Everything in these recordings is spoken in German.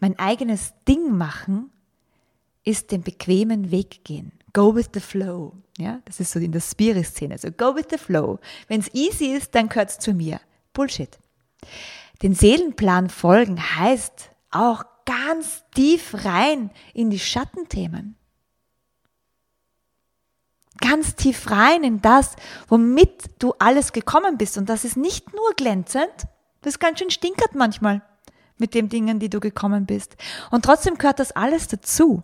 mein eigenes Ding machen, ist den bequemen Weg gehen. Go with the flow. Ja, das ist so in der Spirit-Szene. So go with the flow. Wenn es easy ist, dann gehört es zu mir. Bullshit. Den Seelenplan folgen heißt auch ganz tief rein in die Schattenthemen. Ganz tief rein in das, womit du alles gekommen bist. Und das ist nicht nur glänzend, das ist ganz schön stinkert manchmal mit den Dingen, die du gekommen bist. Und trotzdem gehört das alles dazu.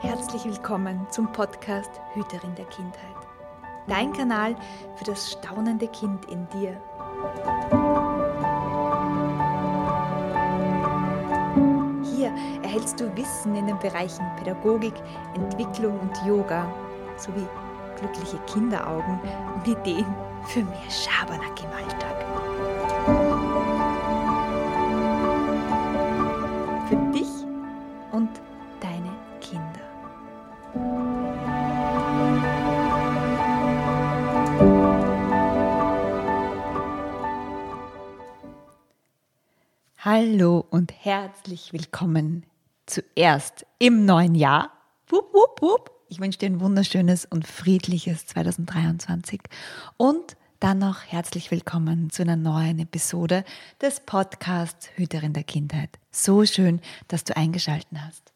Herzlich willkommen zum Podcast Hüterin der Kindheit. Dein Kanal für das staunende Kind in dir. Hier erhältst du Wissen in den Bereichen Pädagogik, Entwicklung und Yoga sowie glückliche Kinderaugen und Ideen für mehr Schabernack im Alltag. Hallo und herzlich willkommen zuerst im neuen Jahr. Wupp, wupp, wupp. Ich wünsche dir ein wunderschönes und friedliches 2023 und dann noch herzlich willkommen zu einer neuen Episode des Podcasts Hüterin der Kindheit. So schön, dass du eingeschalten hast.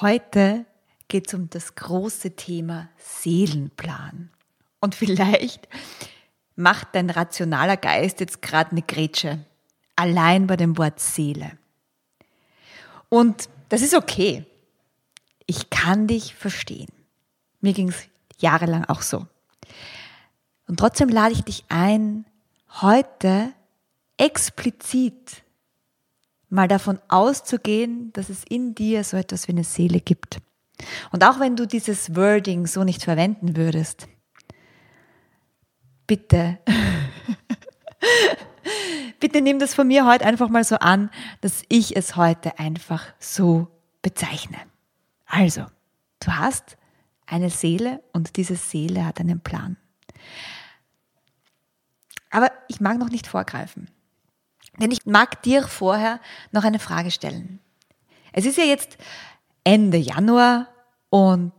Heute geht es um das große Thema Seelenplan. Und vielleicht macht dein rationaler Geist jetzt gerade eine Grätsche allein bei dem Wort Seele. Und das ist okay. Ich kann dich verstehen. Mir ging es jahrelang auch so. Und trotzdem lade ich dich ein, heute explizit mal davon auszugehen, dass es in dir so etwas wie eine Seele gibt. Und auch wenn du dieses Wording so nicht verwenden würdest, bitte bitte nimm das von mir heute einfach mal so an, dass ich es heute einfach so bezeichne. Also, du hast eine Seele und diese Seele hat einen Plan. Aber ich mag noch nicht vorgreifen. Denn ich mag dir vorher noch eine Frage stellen. Es ist ja jetzt Ende Januar und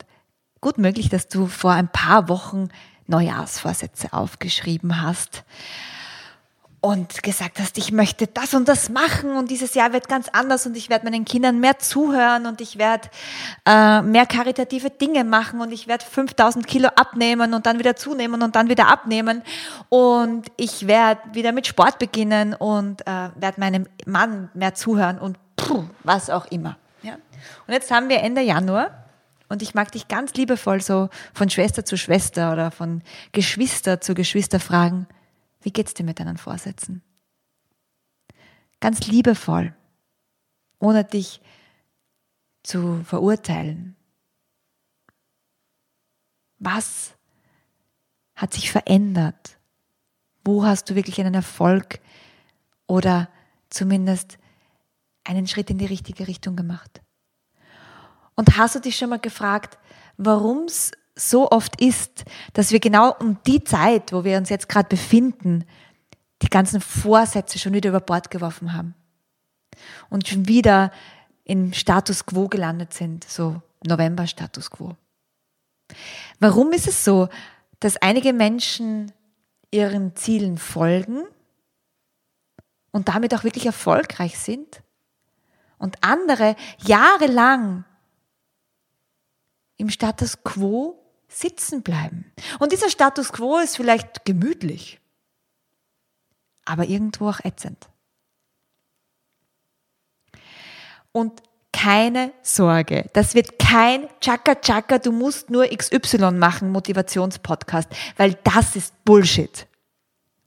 gut möglich, dass du vor ein paar Wochen Neujahrsvorsätze aufgeschrieben hast und gesagt hast, ich möchte das und das machen und dieses Jahr wird ganz anders und ich werde meinen Kindern mehr zuhören und ich werde äh, mehr karitative Dinge machen und ich werde 5000 Kilo abnehmen und dann wieder zunehmen und dann wieder abnehmen und ich werde wieder mit Sport beginnen und äh, werde meinem Mann mehr zuhören und puh, was auch immer. Ja? Und jetzt haben wir Ende Januar und ich mag dich ganz liebevoll so von Schwester zu Schwester oder von Geschwister zu Geschwister fragen, wie geht's dir mit deinen Vorsätzen? Ganz liebevoll, ohne dich zu verurteilen. Was hat sich verändert? Wo hast du wirklich einen Erfolg oder zumindest einen Schritt in die richtige Richtung gemacht? Und hast du dich schon mal gefragt, warum es so oft ist, dass wir genau um die Zeit, wo wir uns jetzt gerade befinden, die ganzen Vorsätze schon wieder über Bord geworfen haben und schon wieder im Status quo gelandet sind, so November Status quo. Warum ist es so, dass einige Menschen ihren Zielen folgen und damit auch wirklich erfolgreich sind und andere jahrelang im Status quo sitzen bleiben. Und dieser Status quo ist vielleicht gemütlich, aber irgendwo auch ätzend. Und keine Sorge, das wird kein Chaka Chaka, du musst nur XY machen, Motivationspodcast, weil das ist Bullshit.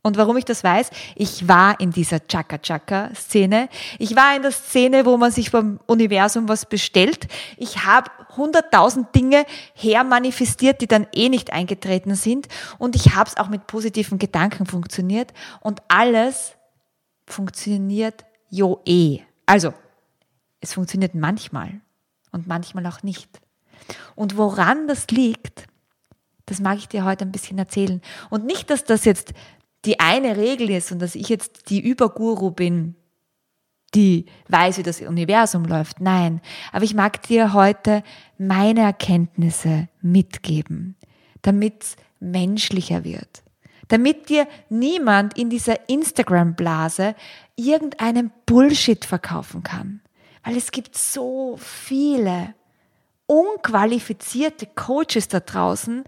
Und warum ich das weiß, ich war in dieser Chaka-Chaka-Szene. Ich war in der Szene, wo man sich vom Universum was bestellt. Ich habe hunderttausend Dinge hermanifestiert, die dann eh nicht eingetreten sind. Und ich habe es auch mit positiven Gedanken funktioniert. Und alles funktioniert jo eh. Also, es funktioniert manchmal und manchmal auch nicht. Und woran das liegt, Das mag ich dir heute ein bisschen erzählen. Und nicht, dass das jetzt die eine Regel ist und dass ich jetzt die Überguru bin, die weiß, wie das Universum läuft. Nein, aber ich mag dir heute meine Erkenntnisse mitgeben, damit menschlicher wird. Damit dir niemand in dieser Instagram-Blase irgendeinen Bullshit verkaufen kann. Weil es gibt so viele unqualifizierte Coaches da draußen,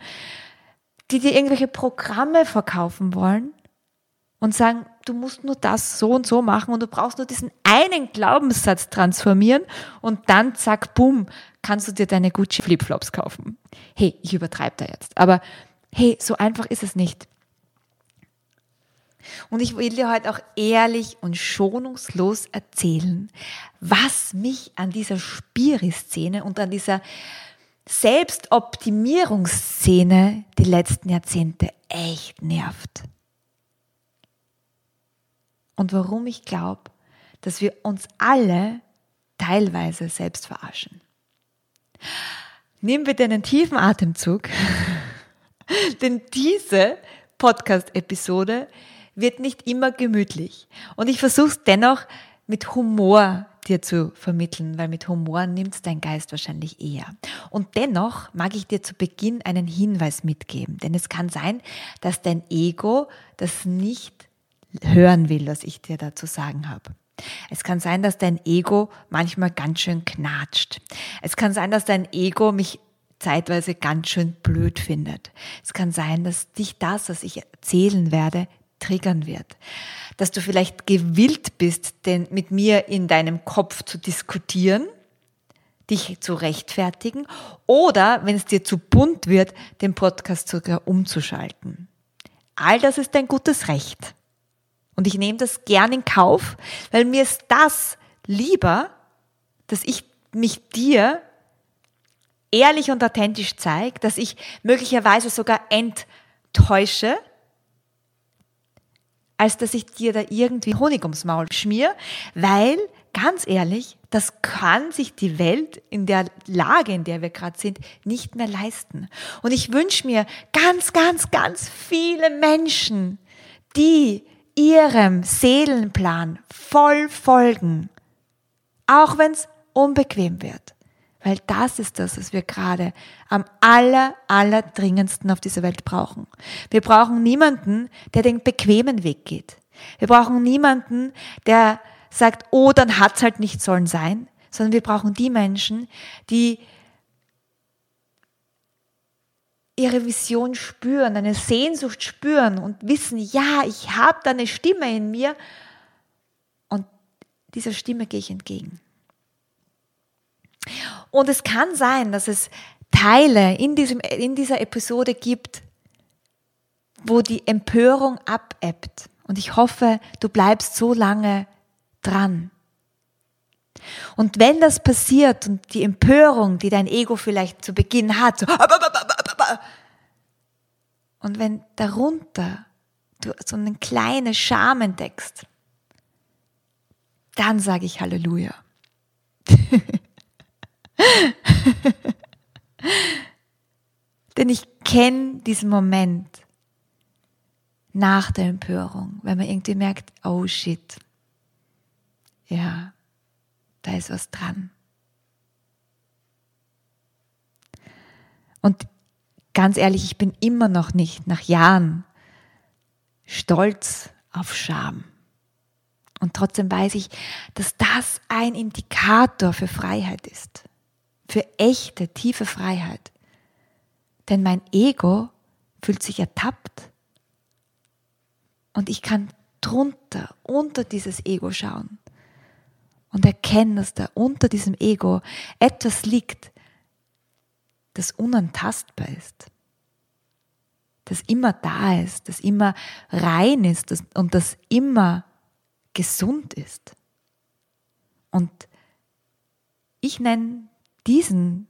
die dir irgendwelche Programme verkaufen wollen und sagen, du musst nur das so und so machen und du brauchst nur diesen einen Glaubenssatz transformieren und dann zack, bumm, kannst du dir deine Gucci Flipflops kaufen. Hey, ich übertreibe da jetzt, aber hey, so einfach ist es nicht. Und ich will dir heute auch ehrlich und schonungslos erzählen, was mich an dieser Spiri-Szene und an dieser Selbstoptimierungsszene die letzten Jahrzehnte echt nervt. Und warum ich glaube, dass wir uns alle teilweise selbst verarschen. Nimm bitte einen tiefen Atemzug, denn diese Podcast-Episode wird nicht immer gemütlich. Und ich versuche es dennoch mit Humor dir zu vermitteln, weil mit Humor nimmt dein Geist wahrscheinlich eher. Und dennoch mag ich dir zu Beginn einen Hinweis mitgeben, denn es kann sein, dass dein Ego das nicht hören will, was ich dir dazu sagen habe. Es kann sein, dass dein Ego manchmal ganz schön knatscht. Es kann sein, dass dein Ego mich zeitweise ganz schön blöd findet. Es kann sein, dass dich das, was ich erzählen werde, triggern wird. Dass du vielleicht gewillt bist, denn mit mir in deinem Kopf zu diskutieren, dich zu rechtfertigen oder, wenn es dir zu bunt wird, den Podcast sogar umzuschalten. All das ist dein gutes Recht. Und ich nehme das gern in Kauf, weil mir ist das lieber, dass ich mich dir ehrlich und authentisch zeige, dass ich möglicherweise sogar enttäusche, als dass ich dir da irgendwie Honig ums Maul schmier, weil ganz ehrlich, das kann sich die Welt in der Lage, in der wir gerade sind, nicht mehr leisten. Und ich wünsche mir ganz, ganz, ganz viele Menschen, die ihrem Seelenplan voll folgen, auch wenn es unbequem wird. Weil das ist das, was wir gerade am aller, aller dringendsten auf dieser Welt brauchen. Wir brauchen niemanden, der den bequemen Weg geht. Wir brauchen niemanden, der sagt, oh, dann hat's halt nicht sollen sein, sondern wir brauchen die Menschen, die ihre Vision spüren, eine Sehnsucht spüren und wissen, ja, ich habe da eine Stimme in mir und dieser Stimme gehe ich entgegen. Und es kann sein, dass es Teile in, diesem, in dieser Episode gibt, wo die Empörung abebbt. Und ich hoffe, du bleibst so lange dran. Und wenn das passiert und die Empörung, die dein Ego vielleicht zu Beginn hat, so, und wenn darunter du so eine kleine Scham entdeckst, dann sage ich Halleluja. Denn ich kenne diesen Moment nach der Empörung, wenn man irgendwie merkt, oh shit, ja, da ist was dran. Und ganz ehrlich, ich bin immer noch nicht nach Jahren stolz auf Scham. Und trotzdem weiß ich, dass das ein Indikator für Freiheit ist. Für echte, tiefe Freiheit. Denn mein Ego fühlt sich ertappt. Und ich kann drunter, unter dieses Ego schauen und erkennen, dass da unter diesem Ego etwas liegt, das unantastbar ist, das immer da ist, das immer rein ist und das immer gesund ist. Und ich nenne diesen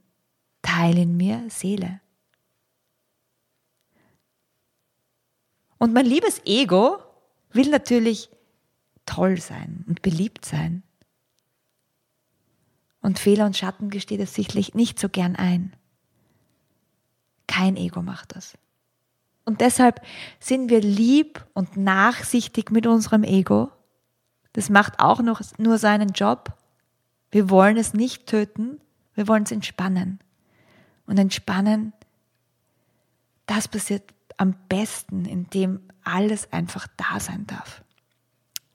Teil in mir Seele. Und mein liebes Ego will natürlich toll sein und beliebt sein und Fehler und Schatten gesteht es sichtlich nicht so gern ein. Kein Ego macht das. Und deshalb sind wir lieb und nachsichtig mit unserem Ego. Das macht auch noch nur seinen Job. Wir wollen es nicht töten, wir wollen es entspannen. Und entspannen, das passiert am besten, indem alles einfach da sein darf.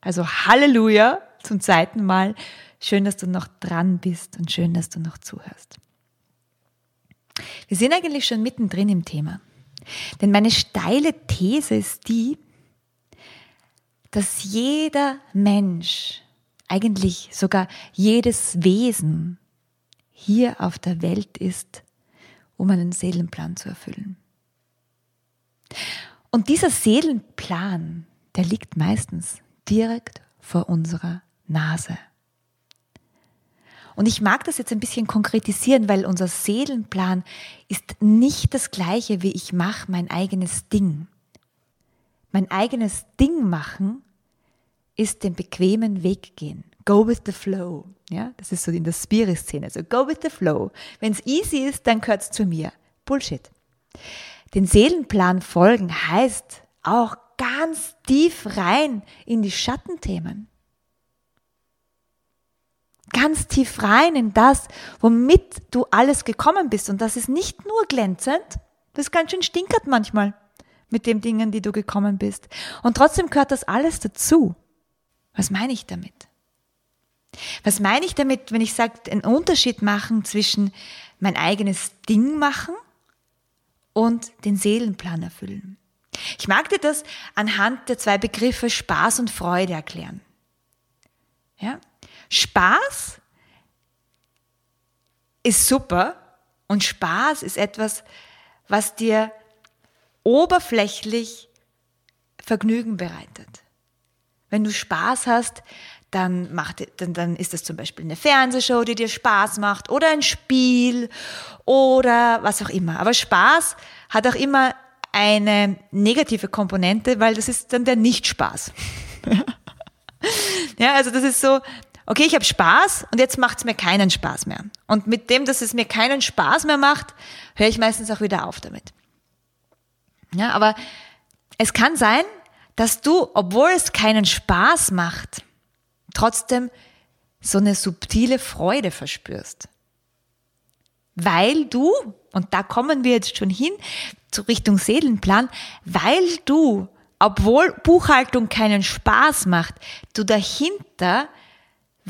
Also Halleluja zum zweiten Mal. Schön, dass du noch dran bist und schön, dass du noch zuhörst. Wir sind eigentlich schon mittendrin im Thema. Denn meine steile These ist die, dass jeder Mensch, eigentlich sogar jedes Wesen hier auf der Welt ist, um einen Seelenplan zu erfüllen. Und dieser Seelenplan, der liegt meistens direkt vor unserer Nase. Und ich mag das jetzt ein bisschen konkretisieren, weil unser Seelenplan ist nicht das gleiche wie ich mache mein eigenes Ding. Mein eigenes Ding machen ist den bequemen Weg gehen. Go with the flow. Ja, das ist so in der Spirit-Szene. Also go with the flow. Wenn es easy ist, dann gehört es zu mir. Bullshit. Den Seelenplan folgen heißt auch ganz tief rein in die Schattenthemen ganz tief rein in das, womit du alles gekommen bist. Und das ist nicht nur glänzend, das ist ganz schön stinkert manchmal mit den Dingen, die du gekommen bist. Und trotzdem gehört das alles dazu. Was meine ich damit? Was meine ich damit, wenn ich sage, einen Unterschied machen zwischen mein eigenes Ding machen und den Seelenplan erfüllen? Ich mag dir das anhand der zwei Begriffe Spaß und Freude erklären. Ja? Spaß ist super und Spaß ist etwas, was dir oberflächlich Vergnügen bereitet. Wenn du Spaß hast, dann, macht, dann, dann ist das zum Beispiel eine Fernsehshow, die dir Spaß macht oder ein Spiel oder was auch immer. Aber Spaß hat auch immer eine negative Komponente, weil das ist dann der Nicht-Spaß. ja, also das ist so, okay, ich habe Spaß und jetzt macht es mir keinen Spaß mehr. Und mit dem, dass es mir keinen Spaß mehr macht, höre ich meistens auch wieder auf damit. Ja, aber es kann sein, dass du, obwohl es keinen Spaß macht, trotzdem so eine subtile Freude verspürst. Weil du, und da kommen wir jetzt schon hin, zu Richtung Seelenplan, weil du, obwohl Buchhaltung keinen Spaß macht, du dahinter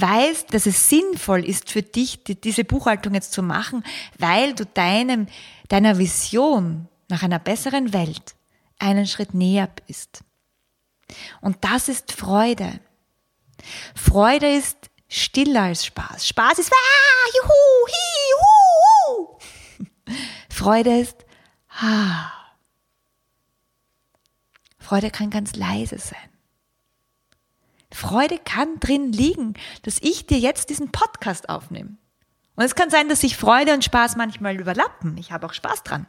weißt, dass es sinnvoll ist für dich, diese Buchhaltung jetzt zu machen, weil du deinem, deiner Vision nach einer besseren Welt einen Schritt näher bist. Und das ist Freude. Freude ist stiller als Spaß. Spaß ist ah, juhu, hi, juhu. Freude ist ah. Freude kann ganz leise sein. Freude kann drin liegen, dass ich dir jetzt diesen Podcast aufnehme. Und es kann sein, dass sich Freude und Spaß manchmal überlappen. Ich habe auch Spaß dran.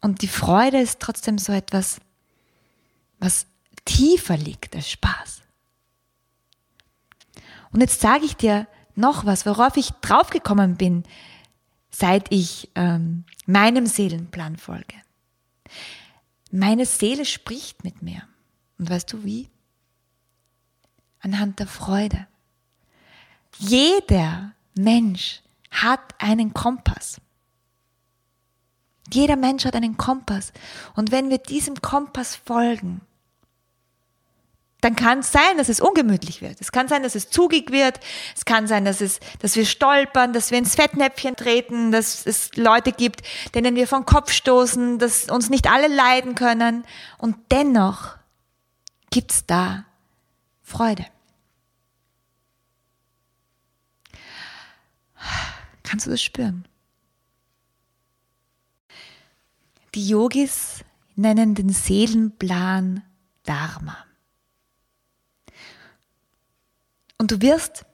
Und die Freude ist trotzdem so etwas, was tiefer liegt als Spaß. Und jetzt sage ich dir noch was, worauf ich draufgekommen bin, seit ich ähm, meinem Seelenplan folge. Meine Seele spricht mit mir. Und weißt du wie? Anhand der Freude. Jeder Mensch hat einen Kompass. Jeder Mensch hat einen Kompass. Und wenn wir diesem Kompass folgen, dann kann es sein, dass es ungemütlich wird. Es kann sein, dass es zugig wird. Es kann sein, dass, es, dass wir stolpern, dass wir ins Fettnäpfchen treten, dass es Leute gibt, denen wir vom Kopf stoßen, dass uns nicht alle leiden können. Und dennoch gibt es da Freude. Kannst du das spüren? Die Yogis nennen den Seelenplan Dharma. Und du wirst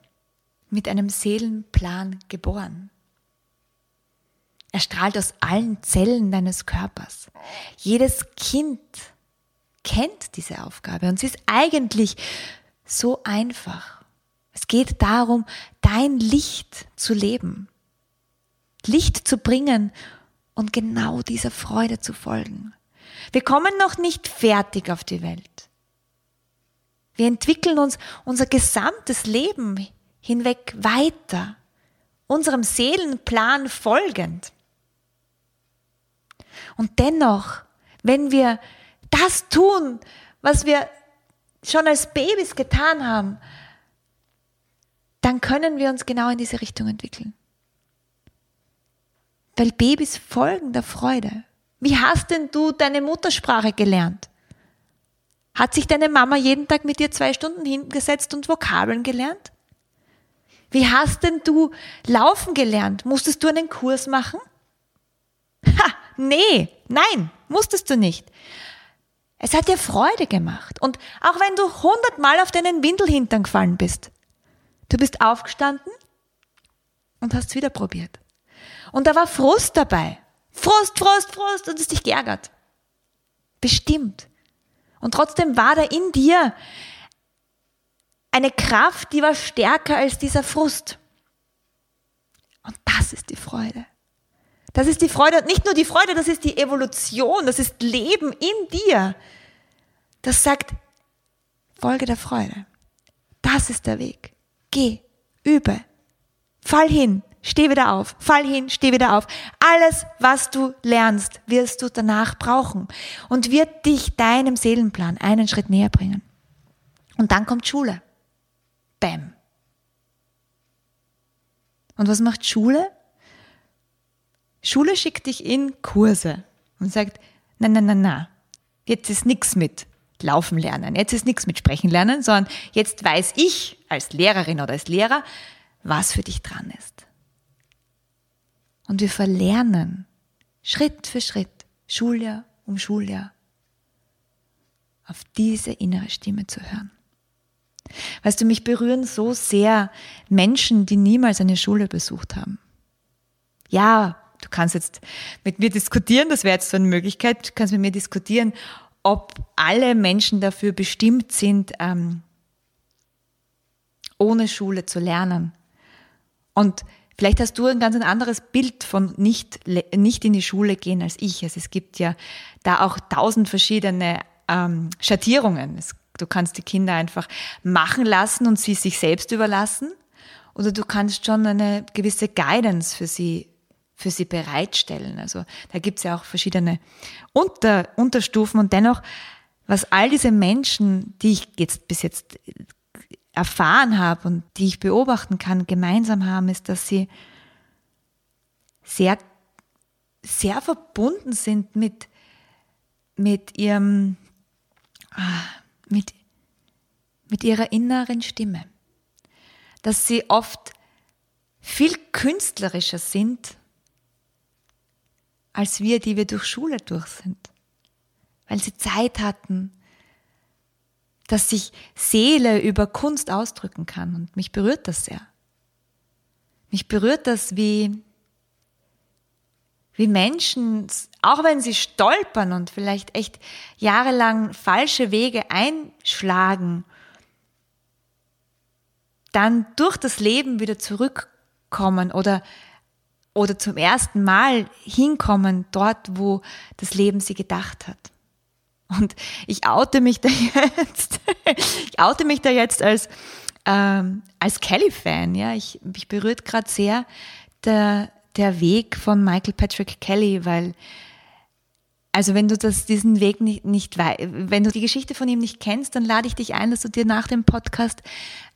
mit einem Seelenplan geboren. Er strahlt aus allen Zellen deines Körpers. Jedes Kind kennt diese Aufgabe und sie ist eigentlich so einfach. Es geht darum, dein Licht zu leben. Licht zu bringen und genau dieser Freude zu folgen. Wir kommen noch nicht fertig auf die Welt. Wir entwickeln uns unser gesamtes Leben hinweg weiter, unserem Seelenplan folgend. Und dennoch, wenn wir das tun, was wir schon als Babys getan haben, dann können wir uns genau in diese Richtung entwickeln. Weil Babys folgen der Freude. Wie hast denn du deine Muttersprache gelernt? Hat sich deine Mama jeden Tag mit dir zwei Stunden hingesetzt und Vokabeln gelernt? Wie hast denn du laufen gelernt? Musstest du einen Kurs machen? Ha, nee, nein, musstest du nicht. Es hat dir Freude gemacht. Und auch wenn du hundertmal auf deinen Windelhintern gefallen bist, du bist aufgestanden und hast wieder probiert. Und da war Frust dabei. Frust, Frust, Frust und es dich geärgert. Bestimmt. Und trotzdem war da in dir eine Kraft, die war stärker als dieser Frust. Und das ist die Freude. Das ist die Freude und nicht nur die Freude, das ist die Evolution, das ist Leben in dir. Das sagt, Folge der Freude. Das ist der Weg. Geh, übe, fall hin, steh wieder auf, fall hin, steh wieder auf. Alles, was du lernst, wirst du danach brauchen und wird dich deinem Seelenplan einen Schritt näher bringen. Und dann kommt Schule. Bäm. Und was macht Schule? Schule schickt dich in Kurse und sagt, na, na, na, na, jetzt ist nichts mit Laufen lernen, jetzt ist nichts mit Sprechen lernen, sondern jetzt weiß ich als Lehrerin oder als Lehrer, was für dich dran ist. Und wir verlernen Schritt für Schritt, Schuljahr um Schuljahr, auf diese innere Stimme zu hören. Weißt du, mich berühren so sehr Menschen, die niemals eine Schule besucht haben. Ja, du kannst jetzt mit mir diskutieren, das wäre jetzt so eine Möglichkeit, du kannst mit mir diskutieren, ob alle Menschen dafür bestimmt sind, ähm, ohne Schule zu lernen. Und vielleicht hast du ein ganz anderes Bild von nicht, nicht in die Schule gehen als ich. Also es gibt ja da auch tausend verschiedene ähm, Schattierungen. Es Du kannst die Kinder einfach machen lassen und sie sich selbst überlassen. Oder du kannst schon eine gewisse Guidance für sie, für sie bereitstellen. Also da gibt es ja auch verschiedene Unter, Unterstufen und dennoch, was all diese Menschen, die ich jetzt bis jetzt erfahren habe und die ich beobachten kann, gemeinsam haben, ist, dass sie sehr, sehr verbunden sind mit, mit ihrem, ah, mit, mit ihrer inneren Stimme. Dass sie oft viel künstlerischer sind als wir, die wir durch Schule durch sind. Weil sie Zeit hatten, dass sich Seele über Kunst ausdrücken kann. Und mich berührt das sehr. Mich berührt das, wie, wie Menschen, auch wenn sie stolpern und vielleicht echt jahrelang falsche Wege einschlagen, dann durch das Leben wieder zurückkommen oder, oder zum ersten Mal hinkommen dort, wo das Leben sie gedacht hat. Und ich oute mich da jetzt, ich oute mich da jetzt als, ähm, als Kelly-Fan, ja. Ich, mich berührt gerade sehr der, der Weg von Michael Patrick Kelly, weil also wenn du das, diesen Weg nicht, nicht wenn du die Geschichte von ihm nicht kennst, dann lade ich dich ein, dass du dir nach dem Podcast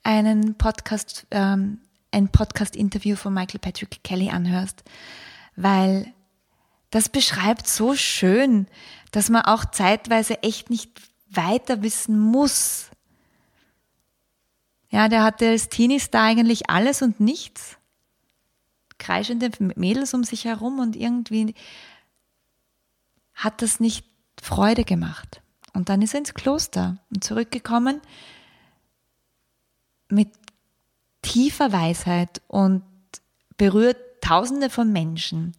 einen Podcast, ähm, ein Podcast-Interview von Michael Patrick Kelly anhörst, weil das beschreibt so schön, dass man auch zeitweise echt nicht weiter wissen muss. Ja, der hatte als Teenie-Star eigentlich alles und nichts kreischende Mädels um sich herum und irgendwie hat das nicht Freude gemacht. Und dann ist er ins Kloster und zurückgekommen mit tiefer Weisheit und berührt Tausende von Menschen.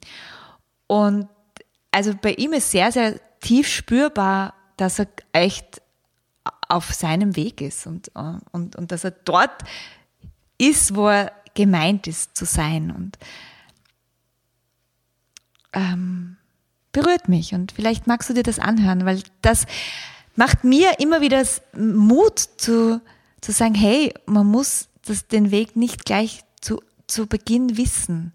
Und also bei ihm ist sehr, sehr tief spürbar, dass er echt auf seinem Weg ist und, und, und dass er dort ist, wo er gemeint ist zu sein. Und ähm, berührt mich und vielleicht magst du dir das anhören, weil das macht mir immer wieder Mut zu, zu sagen, hey, man muss das, den Weg nicht gleich zu, zu Beginn wissen.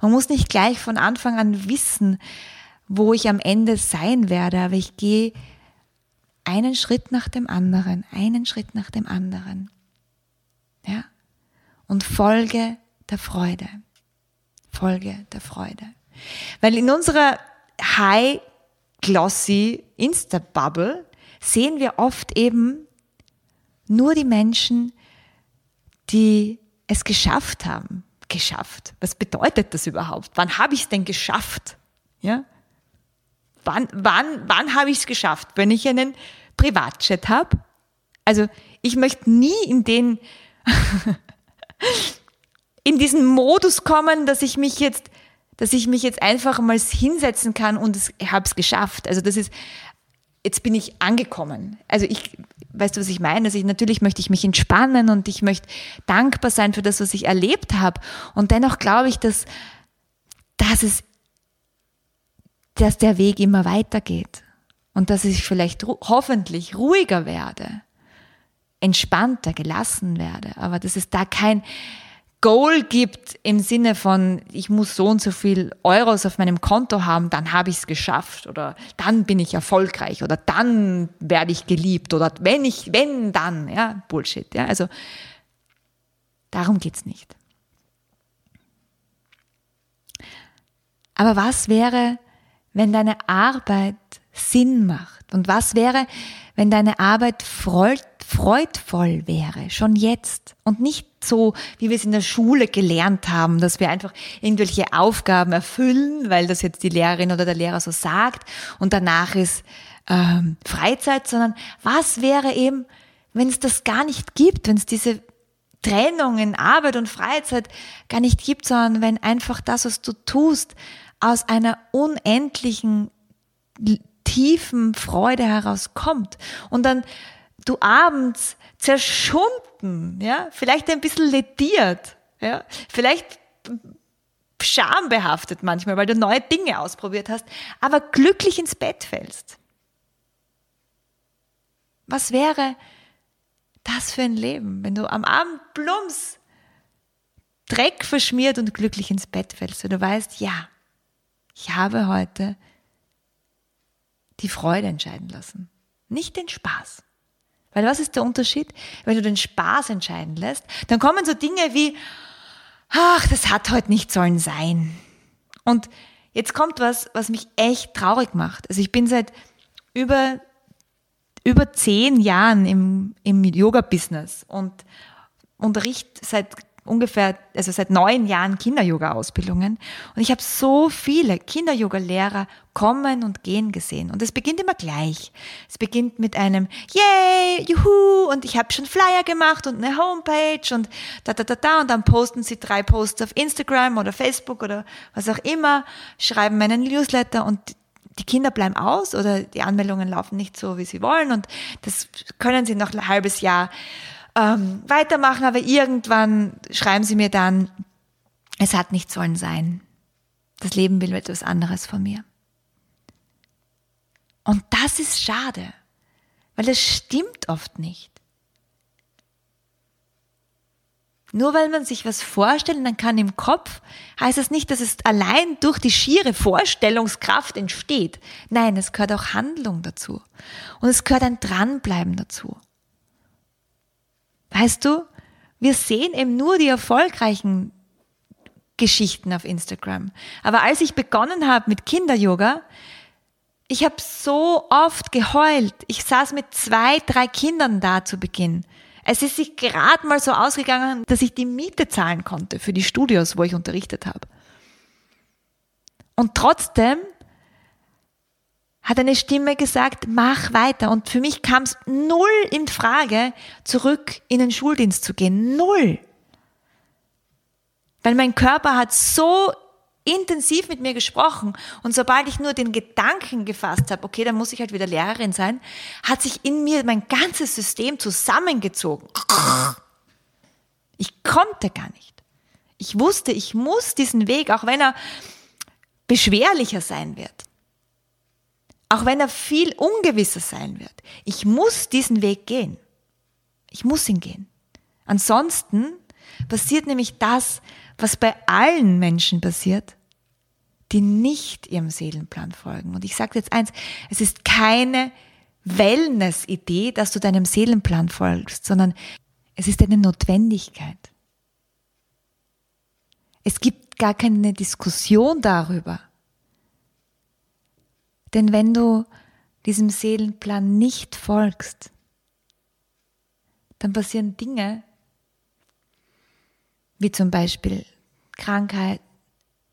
Man muss nicht gleich von Anfang an wissen, wo ich am Ende sein werde, aber ich gehe einen Schritt nach dem anderen, einen Schritt nach dem anderen. Ja? Und folge der Freude. Folge der Freude. Weil in unserer High Glossy Insta Bubble sehen wir oft eben nur die Menschen, die es geschafft haben. Geschafft. Was bedeutet das überhaupt? Wann habe ich es denn geschafft? Ja? Wann, wann, wann habe ich es geschafft? Wenn ich einen Privatchat habe? Also ich möchte nie in den in diesen Modus kommen, dass ich mich jetzt, dass ich mich jetzt einfach mal hinsetzen kann und ich habe es geschafft. Also das ist, jetzt bin ich angekommen. Also ich, weißt du, was ich meine? Also ich, natürlich möchte ich mich entspannen und ich möchte dankbar sein für das, was ich erlebt habe. Und dennoch glaube ich, dass, dass es, dass der Weg immer weitergeht und dass ich vielleicht hoffentlich ruhiger werde, entspannter, gelassen werde. Aber dass es da kein, Goal gibt im Sinne von, ich muss so und so viel Euros auf meinem Konto haben, dann habe ich es geschafft oder dann bin ich erfolgreich oder dann werde ich geliebt oder wenn ich, wenn, dann, ja, Bullshit, ja, also darum geht's nicht. Aber was wäre, wenn deine Arbeit Sinn macht? Und was wäre, wenn deine Arbeit freut, freudvoll wäre, schon jetzt. Und nicht so, wie wir es in der Schule gelernt haben, dass wir einfach irgendwelche Aufgaben erfüllen, weil das jetzt die Lehrerin oder der Lehrer so sagt und danach ist ähm, Freizeit, sondern was wäre eben, wenn es das gar nicht gibt, wenn es diese Trennung in Arbeit und Freizeit gar nicht gibt, sondern wenn einfach das, was du tust, aus einer unendlichen tiefen Freude herauskommt. Und dann du abends zerschunden, ja, vielleicht ein bisschen lediert, ja, vielleicht schambehaftet manchmal, weil du neue Dinge ausprobiert hast, aber glücklich ins Bett fällst. Was wäre das für ein Leben, wenn du am Abend plumps Dreck verschmiert und glücklich ins Bett fällst, wenn du weißt, ja, ich habe heute die Freude entscheiden lassen, nicht den Spaß. Weil was ist der Unterschied? Wenn du den Spaß entscheiden lässt, dann kommen so Dinge wie, ach, das hat heute nicht sollen sein. Und jetzt kommt was, was mich echt traurig macht. Also ich bin seit über, über zehn Jahren im, im Yoga-Business und unterrichte seit ungefähr, also seit neun Jahren Kinder-Yoga-Ausbildungen. Und ich habe so viele Kinder-Yoga-Lehrer kommen und gehen gesehen. Und es beginnt immer gleich. Es beginnt mit einem Yay, juhu, und ich habe schon Flyer gemacht und eine Homepage und da, da, da, da. Und dann posten sie drei Posts auf Instagram oder Facebook oder was auch immer, schreiben meinen Newsletter und die Kinder bleiben aus oder die Anmeldungen laufen nicht so, wie sie wollen. Und das können sie noch ein halbes Jahr ähm, weitermachen, aber irgendwann schreiben sie mir dann, es hat nicht sollen sein. Das Leben will etwas anderes von mir. Und das ist schade, weil es stimmt oft nicht. Nur weil man sich was vorstellen kann im Kopf, heißt das nicht, dass es allein durch die schiere Vorstellungskraft entsteht. Nein, es gehört auch Handlung dazu. Und es gehört ein Dranbleiben dazu. Weißt du, wir sehen eben nur die erfolgreichen Geschichten auf Instagram. Aber als ich begonnen habe mit Kinder-Yoga, ich habe so oft geheult. Ich saß mit zwei, drei Kindern da zu Beginn. Es ist sich gerade mal so ausgegangen, dass ich die Miete zahlen konnte für die Studios, wo ich unterrichtet habe. Und trotzdem hat eine Stimme gesagt, mach weiter. Und für mich kam es null in Frage, zurück in den Schuldienst zu gehen. Null. Weil mein Körper hat so intensiv mit mir gesprochen und sobald ich nur den Gedanken gefasst habe, okay, dann muss ich halt wieder Lehrerin sein, hat sich in mir mein ganzes System zusammengezogen. Ich konnte gar nicht. Ich wusste, ich muss diesen Weg, auch wenn er beschwerlicher sein wird. Auch wenn er viel ungewisser sein wird. Ich muss diesen Weg gehen. Ich muss ihn gehen. Ansonsten passiert nämlich das, was bei allen Menschen passiert, die nicht ihrem Seelenplan folgen. Und ich sage jetzt eins, es ist keine Wellness-Idee, dass du deinem Seelenplan folgst, sondern es ist eine Notwendigkeit. Es gibt gar keine Diskussion darüber. Denn wenn du diesem Seelenplan nicht folgst, dann passieren Dinge, wie zum Beispiel Krankheit,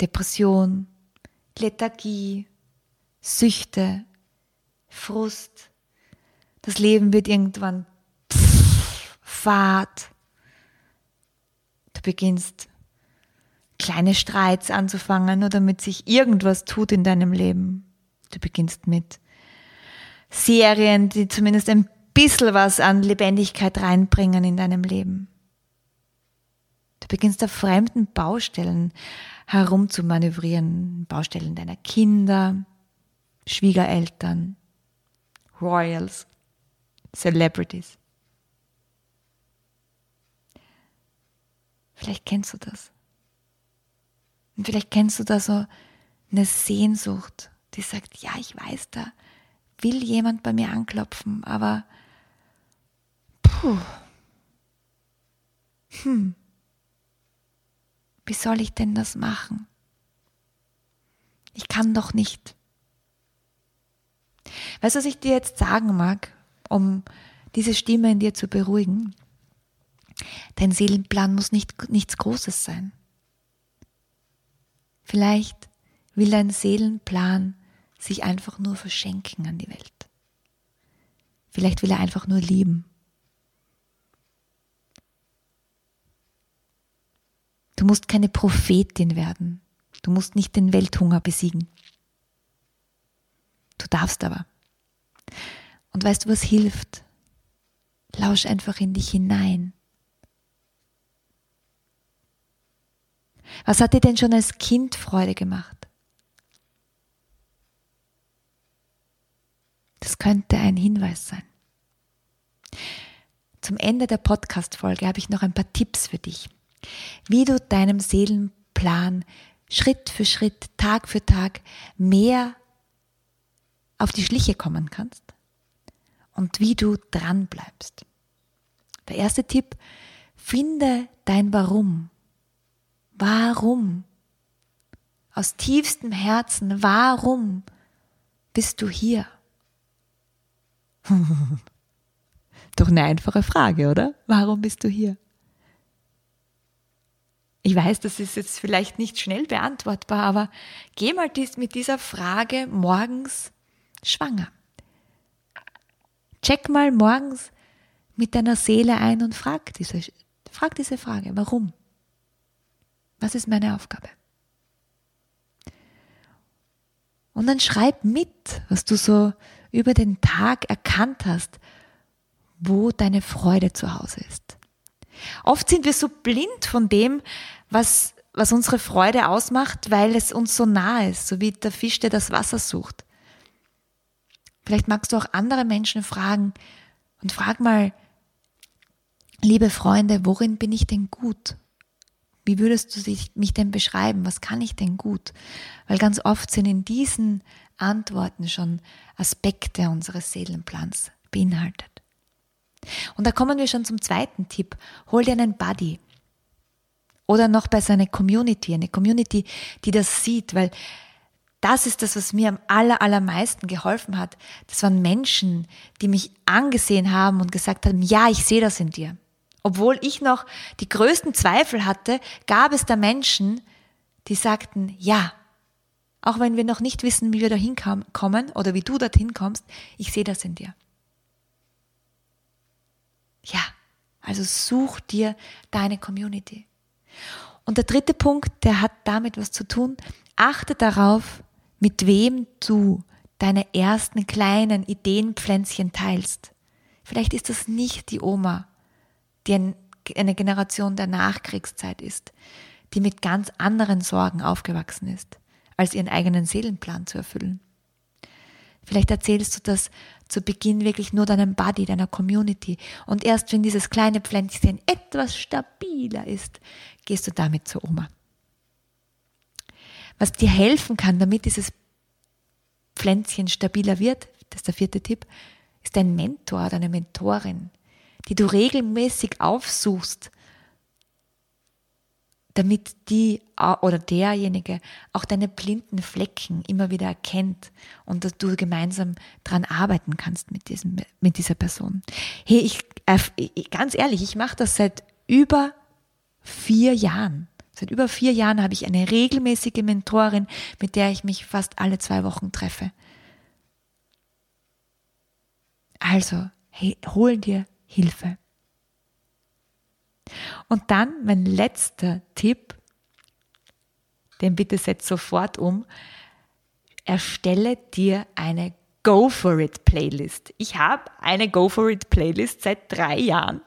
Depression, Lethargie, Süchte, Frust. Das Leben wird irgendwann fad. Du beginnst kleine Streits anzufangen oder damit sich irgendwas tut in deinem Leben. Du beginnst mit Serien, die zumindest ein bisschen was an Lebendigkeit reinbringen in deinem Leben. Du beginnst auf fremden Baustellen herumzumanövrieren, Baustellen deiner Kinder, Schwiegereltern, Royals, Celebrities. Vielleicht kennst du das. Und vielleicht kennst du da so eine Sehnsucht, die sagt, ja, ich weiß, da will jemand bei mir anklopfen, aber puh, hm, wie soll ich denn das machen? Ich kann doch nicht. Weißt du, was ich dir jetzt sagen mag, um diese Stimme in dir zu beruhigen? Dein Seelenplan muss nicht, nichts Großes sein. Vielleicht will dein Seelenplan sich einfach nur verschenken an die Welt. Vielleicht will er einfach nur lieben. Du musst keine Prophetin werden. Du musst nicht den Welthunger besiegen. Du darfst aber. Und weißt du, was hilft? Lausch einfach in dich hinein. Was hat dir denn schon als Kind Freude gemacht? Das könnte ein Hinweis sein. Zum Ende der Podcast-Folge habe ich noch ein paar Tipps für dich, wie du deinem Seelenplan Schritt für Schritt, Tag für Tag mehr auf die Schliche kommen kannst und wie du dran bleibst. Der erste Tipp, finde dein Warum. Warum? Aus tiefstem Herzen, warum bist du hier? Doch eine einfache Frage, oder? Warum bist du hier? Ich weiß, das ist jetzt vielleicht nicht schnell beantwortbar, aber geh mal mit dieser Frage morgens schwanger. Check mal morgens mit deiner Seele ein und frag diese, frag diese Frage, warum? Was ist meine Aufgabe? Und dann schreib mit, was du so über den Tag erkannt hast, wo deine Freude zu Hause ist. Oft sind wir so blind von dem, was, was unsere Freude ausmacht, weil es uns so nah ist, so wie der Fisch, der das Wasser sucht. Vielleicht magst du auch andere Menschen fragen und frag mal, liebe Freunde, worin bin ich denn gut? Wie würdest du mich denn beschreiben? Was kann ich denn gut? Weil ganz oft sind in diesen Antworten schon Aspekte unseres Seelenplans beinhaltet. Und da kommen wir schon zum zweiten Tipp. Hol dir einen Buddy. Oder noch besser eine Community, eine Community, die das sieht, weil das ist das, was mir am aller, allermeisten geholfen hat. Das waren Menschen, die mich angesehen haben und gesagt haben, ja, ich sehe das in dir. Obwohl ich noch die größten Zweifel hatte, gab es da Menschen, die sagten, ja, auch wenn wir noch nicht wissen, wie wir dahin kommen oder wie du dorthin kommst, ich sehe das in dir. Ja, also such dir deine Community. Und der dritte Punkt, der hat damit was zu tun, achte darauf, mit wem du deine ersten kleinen Ideenpflänzchen teilst. Vielleicht ist das nicht die Oma, die eine Generation der Nachkriegszeit ist, die mit ganz anderen Sorgen aufgewachsen ist, als ihren eigenen Seelenplan zu erfüllen. Vielleicht erzählst du das zu Beginn wirklich nur deinem Buddy, deiner Community. Und erst wenn dieses kleine Pflänzchen etwas stabiler ist, gehst du damit zur Oma. Was dir helfen kann, damit dieses Pflänzchen stabiler wird, das ist der vierte Tipp, ist dein Mentor oder eine Mentorin, die du regelmäßig aufsuchst, damit die oder derjenige auch deine blinden Flecken immer wieder erkennt und dass du gemeinsam dran arbeiten kannst mit diesem mit dieser Person. Hey, ich äh, ganz ehrlich, ich mache das seit über vier Jahren. Seit über vier Jahren habe ich eine regelmäßige Mentorin, mit der ich mich fast alle zwei Wochen treffe. Also, hey, hol dir Hilfe. Und dann mein letzter Tipp, den bitte setz sofort um, erstelle dir eine Go for It Playlist. Ich habe eine Go for It Playlist seit drei Jahren.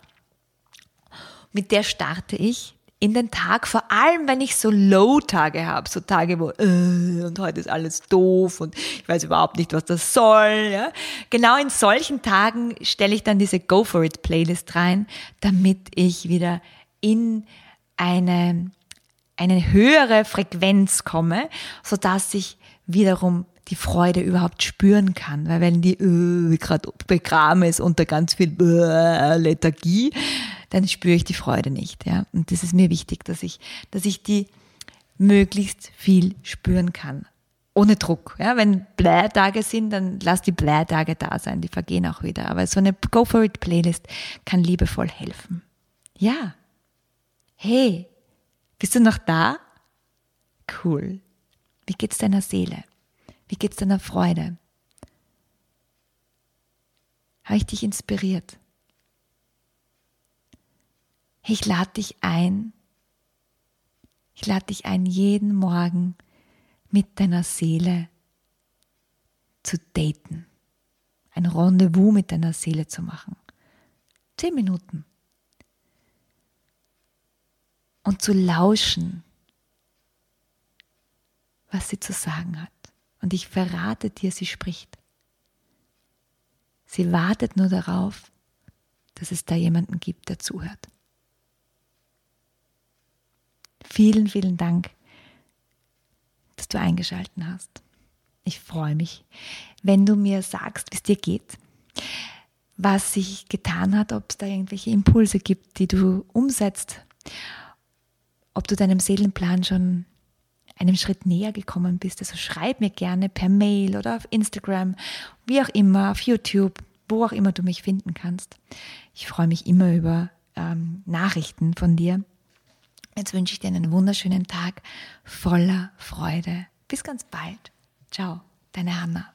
Mit der starte ich in den Tag, vor allem wenn ich so Low-Tage habe, so Tage, wo äh, und heute ist alles doof und ich weiß überhaupt nicht, was das soll. Ja? Genau in solchen Tagen stelle ich dann diese Go for It Playlist rein, damit ich wieder in eine, eine höhere Frequenz komme, so dass ich wiederum die Freude überhaupt spüren kann. Weil wenn die äh, gerade begraben ist unter ganz viel äh, Lethargie, dann spüre ich die Freude nicht. Ja? Und das ist mir wichtig, dass ich, dass ich die möglichst viel spüren kann. Ohne Druck. Ja? Wenn Blähtage sind, dann lass die Blähtage da sein, die vergehen auch wieder. Aber so eine Go for It Playlist kann liebevoll helfen. Ja. Hey, bist du noch da? Cool. Wie geht's deiner Seele? Wie geht's deiner Freude? Habe ich dich inspiriert? Ich lade dich ein. Ich lade dich ein, jeden Morgen mit deiner Seele zu daten. Ein Rendezvous mit deiner Seele zu machen. Zehn Minuten. Und zu lauschen, was sie zu sagen hat. Und ich verrate dir, sie spricht. Sie wartet nur darauf, dass es da jemanden gibt, der zuhört. Vielen, vielen Dank, dass du eingeschalten hast. Ich freue mich, wenn du mir sagst, wie es dir geht, was sich getan hat, ob es da irgendwelche Impulse gibt, die du umsetzt, ob du deinem Seelenplan schon einem Schritt näher gekommen bist. Also schreib mir gerne per Mail oder auf Instagram, wie auch immer, auf YouTube, wo auch immer du mich finden kannst. Ich freue mich immer über ähm, Nachrichten von dir. Jetzt wünsche ich dir einen wunderschönen Tag voller Freude. Bis ganz bald. Ciao, deine Hanna.